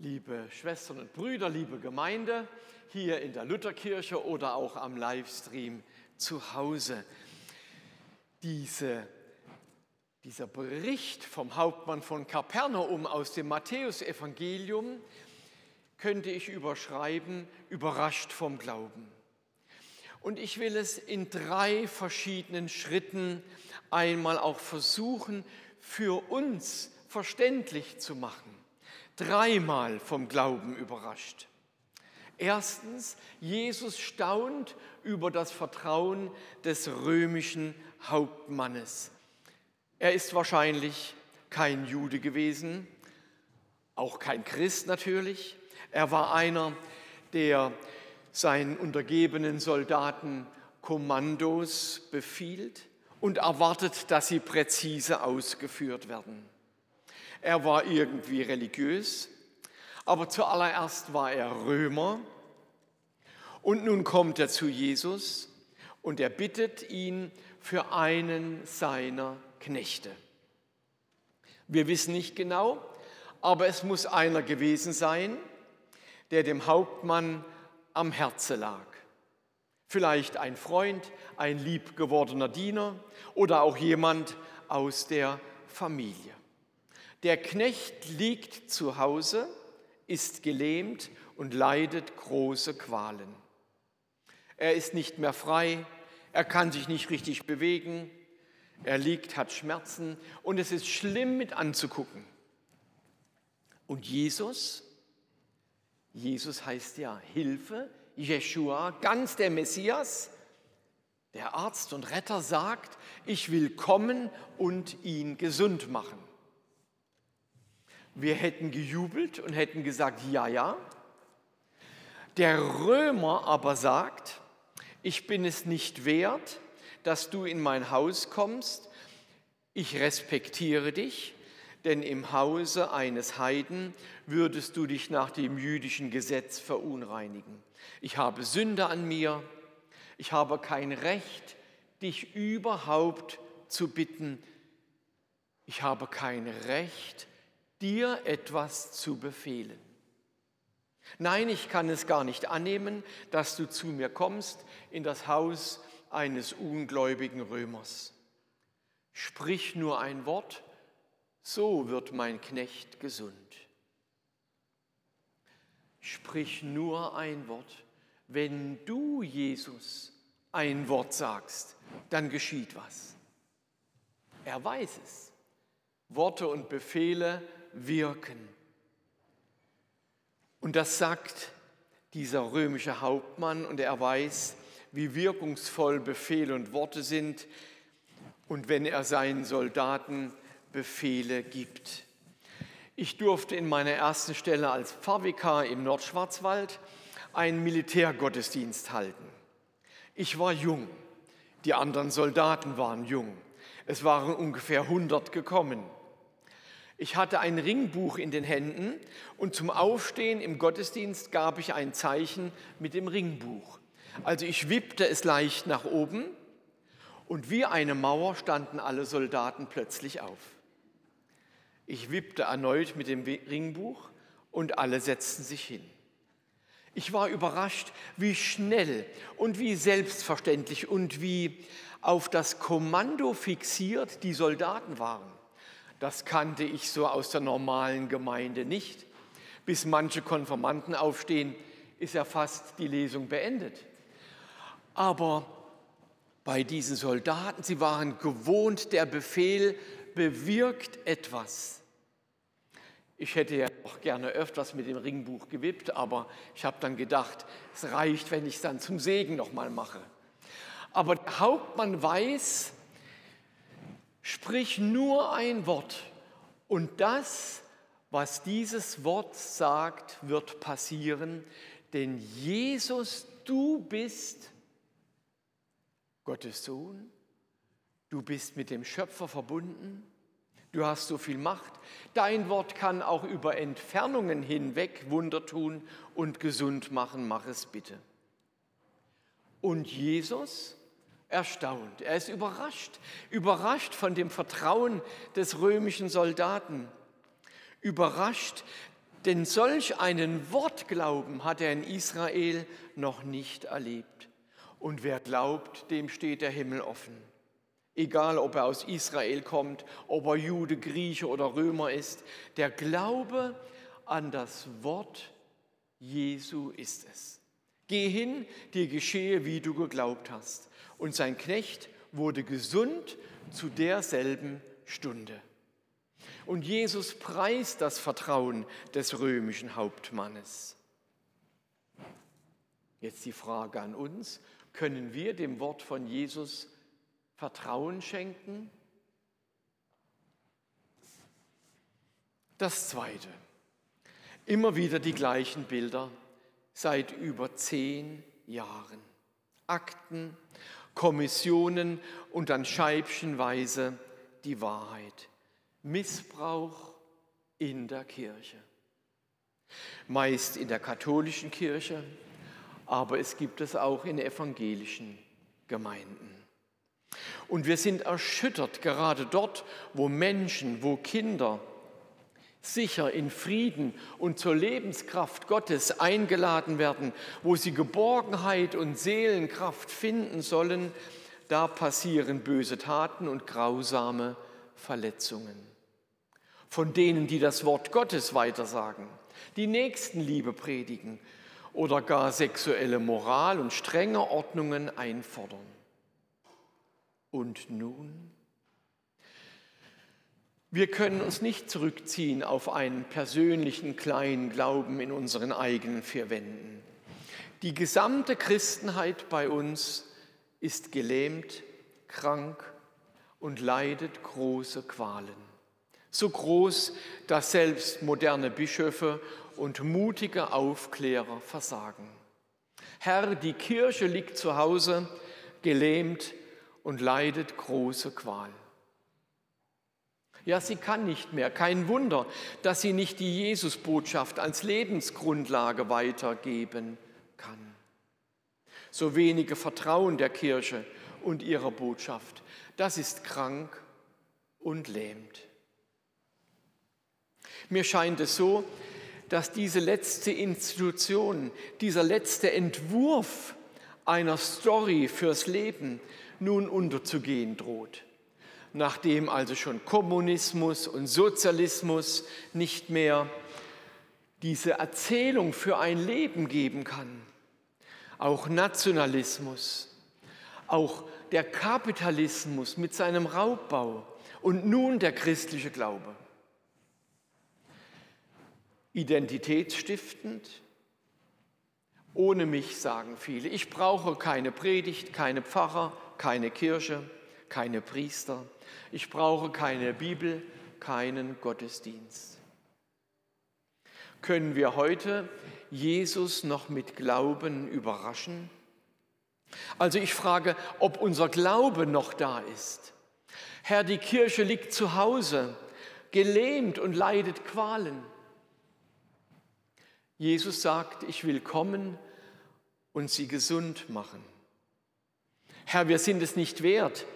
liebe Schwestern und Brüder, liebe Gemeinde, hier in der Lutherkirche oder auch am Livestream zu Hause. Diese, dieser Bericht vom Hauptmann von Kapernaum aus dem Matthäusevangelium könnte ich überschreiben, überrascht vom Glauben. Und ich will es in drei verschiedenen Schritten einmal auch versuchen, für uns verständlich zu machen dreimal vom Glauben überrascht. Erstens, Jesus staunt über das Vertrauen des römischen Hauptmannes. Er ist wahrscheinlich kein Jude gewesen, auch kein Christ natürlich. Er war einer, der seinen untergebenen Soldaten Kommandos befiehlt und erwartet, dass sie präzise ausgeführt werden. Er war irgendwie religiös, aber zuallererst war er Römer. Und nun kommt er zu Jesus und er bittet ihn für einen seiner Knechte. Wir wissen nicht genau, aber es muss einer gewesen sein, der dem Hauptmann am Herze lag. Vielleicht ein Freund, ein liebgewordener Diener oder auch jemand aus der Familie. Der Knecht liegt zu Hause, ist gelähmt und leidet große Qualen. Er ist nicht mehr frei, er kann sich nicht richtig bewegen, er liegt, hat Schmerzen und es ist schlimm mit anzugucken. Und Jesus, Jesus heißt ja Hilfe, Jeshua, ganz der Messias, der Arzt und Retter sagt, ich will kommen und ihn gesund machen. Wir hätten gejubelt und hätten gesagt, ja, ja. Der Römer aber sagt, ich bin es nicht wert, dass du in mein Haus kommst. Ich respektiere dich, denn im Hause eines Heiden würdest du dich nach dem jüdischen Gesetz verunreinigen. Ich habe Sünde an mir. Ich habe kein Recht, dich überhaupt zu bitten. Ich habe kein Recht, dir etwas zu befehlen. Nein, ich kann es gar nicht annehmen, dass du zu mir kommst in das Haus eines ungläubigen Römers. Sprich nur ein Wort, so wird mein Knecht gesund. Sprich nur ein Wort. Wenn du, Jesus, ein Wort sagst, dann geschieht was. Er weiß es. Worte und Befehle wirken. Und das sagt dieser römische Hauptmann und er weiß, wie wirkungsvoll Befehle und Worte sind und wenn er seinen Soldaten Befehle gibt. Ich durfte in meiner ersten Stelle als Pfarrvikar im Nordschwarzwald einen Militärgottesdienst halten. Ich war jung, die anderen Soldaten waren jung. Es waren ungefähr 100 gekommen. Ich hatte ein Ringbuch in den Händen und zum Aufstehen im Gottesdienst gab ich ein Zeichen mit dem Ringbuch. Also ich wippte es leicht nach oben und wie eine Mauer standen alle Soldaten plötzlich auf. Ich wippte erneut mit dem Ringbuch und alle setzten sich hin. Ich war überrascht, wie schnell und wie selbstverständlich und wie auf das Kommando fixiert die Soldaten waren. Das kannte ich so aus der normalen Gemeinde nicht. Bis manche Konformanten aufstehen, ist ja fast die Lesung beendet. Aber bei diesen Soldaten, sie waren gewohnt, der Befehl bewirkt etwas. Ich hätte ja auch gerne öfters mit dem Ringbuch gewippt, aber ich habe dann gedacht, es reicht, wenn ich es dann zum Segen nochmal mache. Aber der Hauptmann weiß, Sprich nur ein Wort und das, was dieses Wort sagt, wird passieren, denn Jesus, du bist Gottes Sohn, du bist mit dem Schöpfer verbunden, du hast so viel Macht, dein Wort kann auch über Entfernungen hinweg Wunder tun und gesund machen, mach es bitte. Und Jesus, erstaunt, er ist überrascht, überrascht von dem Vertrauen des römischen Soldaten, überrascht, Denn solch einen Wortglauben hat er in Israel noch nicht erlebt. Und wer glaubt, dem steht der Himmel offen. Egal, ob er aus Israel kommt, ob er Jude, Grieche oder Römer ist, der Glaube an das Wort Jesu ist es. Geh hin, dir geschehe, wie du geglaubt hast. Und sein Knecht wurde gesund zu derselben Stunde. Und Jesus preist das Vertrauen des römischen Hauptmannes. Jetzt die Frage an uns, können wir dem Wort von Jesus Vertrauen schenken? Das Zweite, immer wieder die gleichen Bilder seit über zehn Jahren. Akten, Kommissionen und dann scheibchenweise die Wahrheit. Missbrauch in der Kirche. Meist in der katholischen Kirche, aber es gibt es auch in evangelischen Gemeinden. Und wir sind erschüttert, gerade dort, wo Menschen, wo Kinder sicher in Frieden und zur Lebenskraft Gottes eingeladen werden, wo sie Geborgenheit und Seelenkraft finden sollen, da passieren böse Taten und grausame Verletzungen. Von denen, die das Wort Gottes weitersagen, die Nächstenliebe predigen oder gar sexuelle Moral und strenge Ordnungen einfordern. Und nun? Wir können uns nicht zurückziehen auf einen persönlichen kleinen Glauben in unseren eigenen vier Wänden. Die gesamte Christenheit bei uns ist gelähmt, krank und leidet große Qualen. So groß, dass selbst moderne Bischöfe und mutige Aufklärer versagen. Herr, die Kirche liegt zu Hause, gelähmt und leidet große Qual. Ja, sie kann nicht mehr. Kein Wunder, dass sie nicht die Jesusbotschaft als Lebensgrundlage weitergeben kann. So wenige Vertrauen der Kirche und ihrer Botschaft, das ist krank und lähmt. Mir scheint es so, dass diese letzte Institution, dieser letzte Entwurf einer Story fürs Leben nun unterzugehen droht. Nachdem also schon Kommunismus und Sozialismus nicht mehr diese Erzählung für ein Leben geben kann, auch Nationalismus, auch der Kapitalismus mit seinem Raubbau und nun der christliche Glaube. Identitätsstiftend, ohne mich sagen viele. Ich brauche keine Predigt, keine Pfarrer, keine Kirche, keine Priester. Ich brauche keine Bibel, keinen Gottesdienst. Können wir heute Jesus noch mit Glauben überraschen? Also ich frage, ob unser Glaube noch da ist. Herr, die Kirche liegt zu Hause, gelähmt und leidet Qualen. Jesus sagt, ich will kommen und sie gesund machen. Herr, wir sind es nicht wert,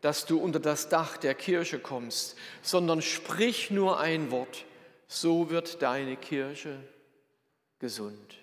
dass du unter das Dach der Kirche kommst, sondern sprich nur ein Wort, so wird deine Kirche gesund.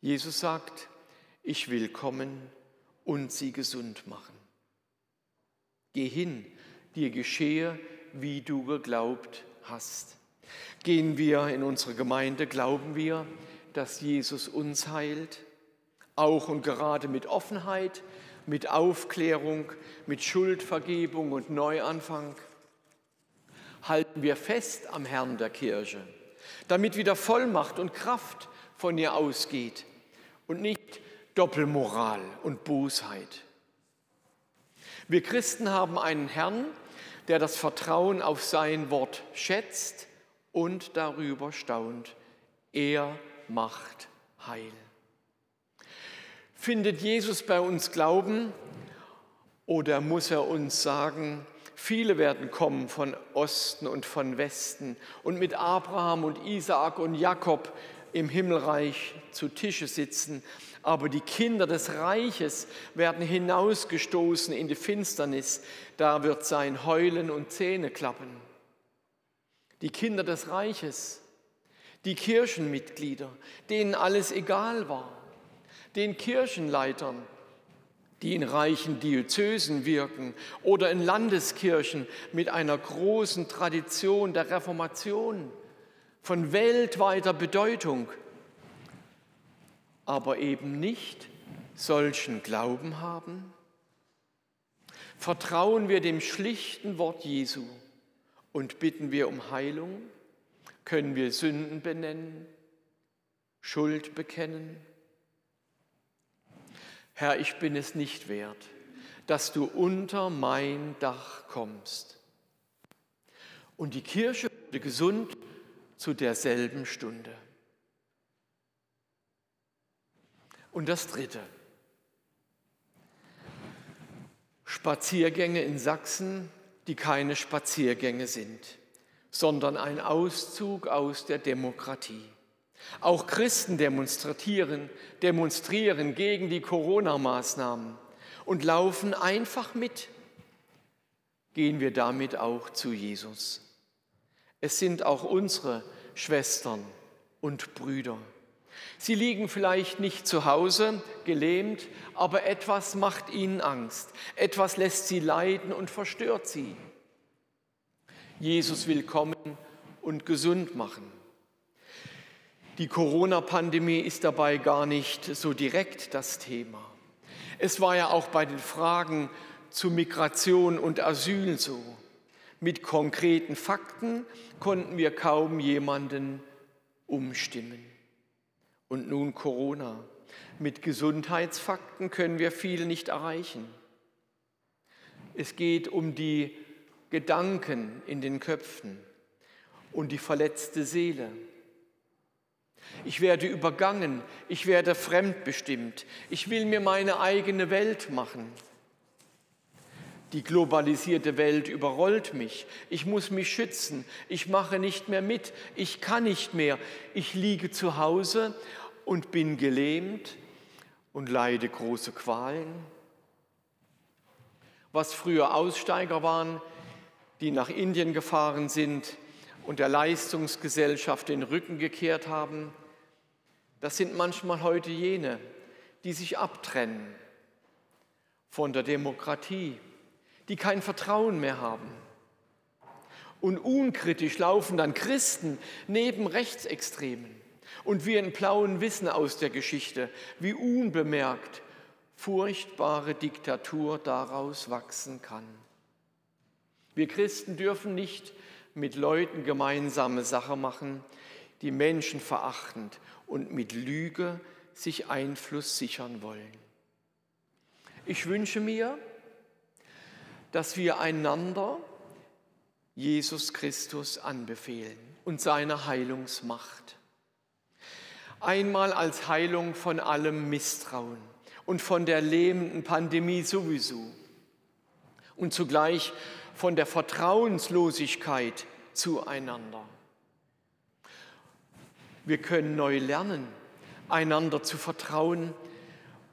Jesus sagt, ich will kommen und sie gesund machen. Geh hin, dir geschehe, wie du geglaubt hast. Gehen wir in unsere Gemeinde, glauben wir, dass Jesus uns heilt? auch und gerade mit Offenheit, mit Aufklärung, mit Schuldvergebung und Neuanfang. Halten wir fest am Herrn der Kirche, damit wieder Vollmacht und Kraft von ihr ausgeht und nicht Doppelmoral und Bosheit. Wir Christen haben einen Herrn, der das Vertrauen auf sein Wort schätzt und darüber staunt. Er macht heil. Findet Jesus bei uns Glauben oder muss er uns sagen, viele werden kommen von Osten und von Westen und mit Abraham und Isaak und Jakob im Himmelreich zu Tische sitzen, aber die Kinder des Reiches werden hinausgestoßen in die Finsternis, da wird sein Heulen und Zähne klappen. die Kinder des Reiches, die Kirchenmitglieder, denen alles egal war, den Kirchenleitern, die in reichen Diözesen wirken oder in Landeskirchen mit einer großen Tradition der Reformation von weltweiter Bedeutung, aber eben nicht solchen Glauben haben? Vertrauen wir dem schlichten Wort Jesu und bitten wir um Heilung? Können wir Sünden benennen, Schuld bekennen? Herr, ich bin es nicht wert, dass du unter mein Dach kommst. Und die Kirche wurde gesund zu derselben Stunde. Und das Dritte. Spaziergänge in Sachsen, die keine Spaziergänge sind, sondern ein Auszug aus der Demokratie. Auch Christen demonstrieren, demonstrieren gegen die Corona-Maßnahmen und laufen einfach mit. Gehen wir damit auch zu Jesus. Es sind auch unsere Schwestern und Brüder. Sie liegen vielleicht nicht zu Hause, gelähmt, aber etwas macht ihnen Angst, etwas lässt sie leiden und verstört sie. Jesus will kommen und gesund machen. Die Corona-Pandemie ist dabei gar nicht so direkt das Thema. Es war ja auch bei den Fragen zu Migration und Asyl so. Mit konkreten Fakten konnten wir kaum jemanden umstimmen. Und nun Corona. Mit Gesundheitsfakten können wir viel nicht erreichen. Es geht um die Gedanken in den Köpfen und die verletzte Seele. Ich werde übergangen, ich werde fremdbestimmt, ich will mir meine eigene Welt machen. Die globalisierte Welt überrollt mich, ich muss mich schützen, ich mache nicht mehr mit, ich kann nicht mehr, ich liege zu Hause und bin gelähmt und leide große Qualen. Was früher Aussteiger waren, die nach Indien gefahren sind, und der Leistungsgesellschaft den Rücken gekehrt haben, das sind manchmal heute jene, die sich abtrennen von der Demokratie, die kein Vertrauen mehr haben. Und unkritisch laufen dann Christen neben Rechtsextremen. Und wir in Plauen wissen aus der Geschichte, wie unbemerkt furchtbare Diktatur daraus wachsen kann. Wir Christen dürfen nicht mit Leuten gemeinsame Sache machen, die Menschen verachtend und mit Lüge sich Einfluss sichern wollen. Ich wünsche mir, dass wir einander Jesus Christus anbefehlen und seine Heilungsmacht. Einmal als Heilung von allem Misstrauen und von der lähmenden Pandemie sowieso und zugleich von der Vertrauenslosigkeit zueinander. Wir können neu lernen, einander zu vertrauen,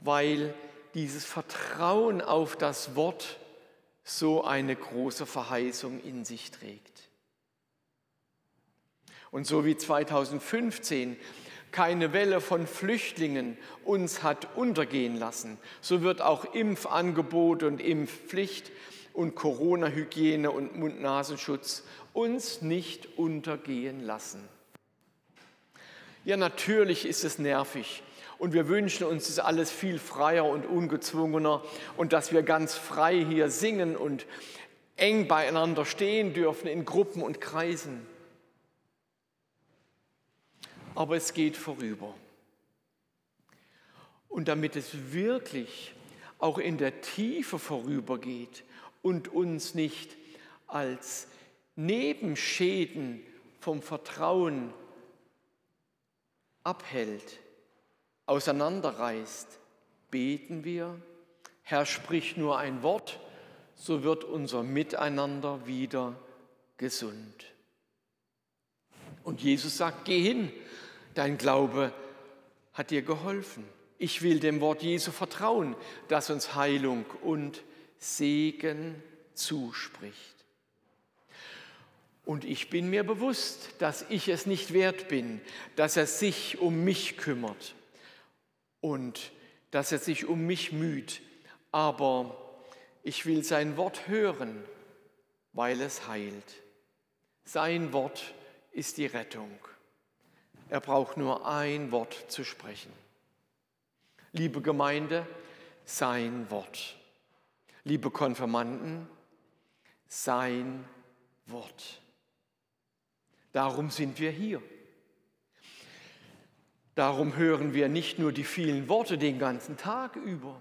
weil dieses Vertrauen auf das Wort so eine große Verheißung in sich trägt. Und so wie 2015 keine Welle von Flüchtlingen uns hat untergehen lassen, so wird auch Impfangebot und Impfpflicht und Corona-Hygiene und Mund-Nasenschutz uns nicht untergehen lassen. Ja, natürlich ist es nervig und wir wünschen uns das alles viel freier und ungezwungener und dass wir ganz frei hier singen und eng beieinander stehen dürfen in Gruppen und Kreisen. Aber es geht vorüber. Und damit es wirklich auch in der Tiefe vorübergeht und uns nicht als Nebenschäden vom Vertrauen abhält, auseinanderreißt, beten wir, Herr, sprich nur ein Wort, so wird unser Miteinander wieder gesund. Und Jesus sagt, geh hin, dein Glaube hat dir geholfen. Ich will dem Wort Jesu vertrauen, das uns Heilung und Segen zuspricht. Und ich bin mir bewusst, dass ich es nicht wert bin, dass er sich um mich kümmert und dass er sich um mich müht. Aber ich will sein Wort hören, weil es heilt. Sein Wort ist die Rettung. Er braucht nur ein Wort zu sprechen. Liebe Gemeinde, sein Wort. Liebe Konfirmanden, sein Wort. Darum sind wir hier. Darum hören wir nicht nur die vielen Worte den ganzen Tag über.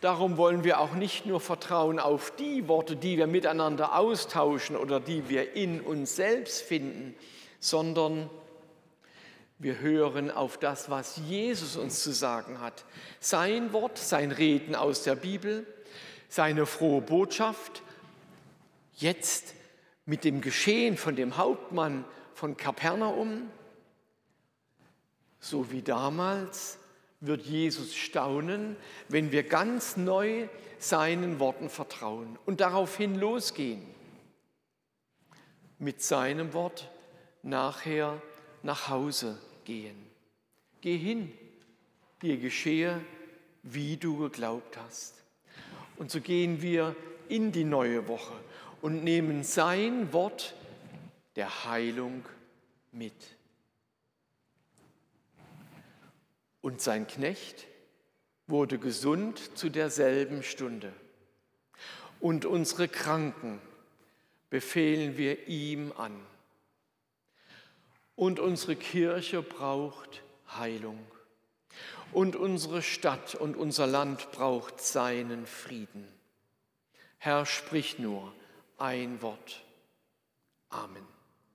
Darum wollen wir auch nicht nur vertrauen auf die Worte, die wir miteinander austauschen oder die wir in uns selbst finden, sondern wir hören auf das, was Jesus uns zu sagen hat. Sein Wort, sein Reden aus der Bibel, seine frohe Botschaft, jetzt mit dem Geschehen von dem Hauptmann von Kapernaum, so wie damals wird Jesus staunen, wenn wir ganz neu seinen Worten vertrauen und daraufhin losgehen. Mit seinem Wort nachher nach Hause gehen. Geh hin, dir geschehe, wie du geglaubt hast. Und so gehen wir in die neue Woche und nehmen sein Wort der Heilung mit. Und sein Knecht wurde gesund zu derselben Stunde. Und unsere Kranken befehlen wir ihm an. Und unsere Kirche braucht Heilung. Und unsere Stadt und unser Land braucht seinen Frieden. Herr, sprich nur ein Wort. Amen.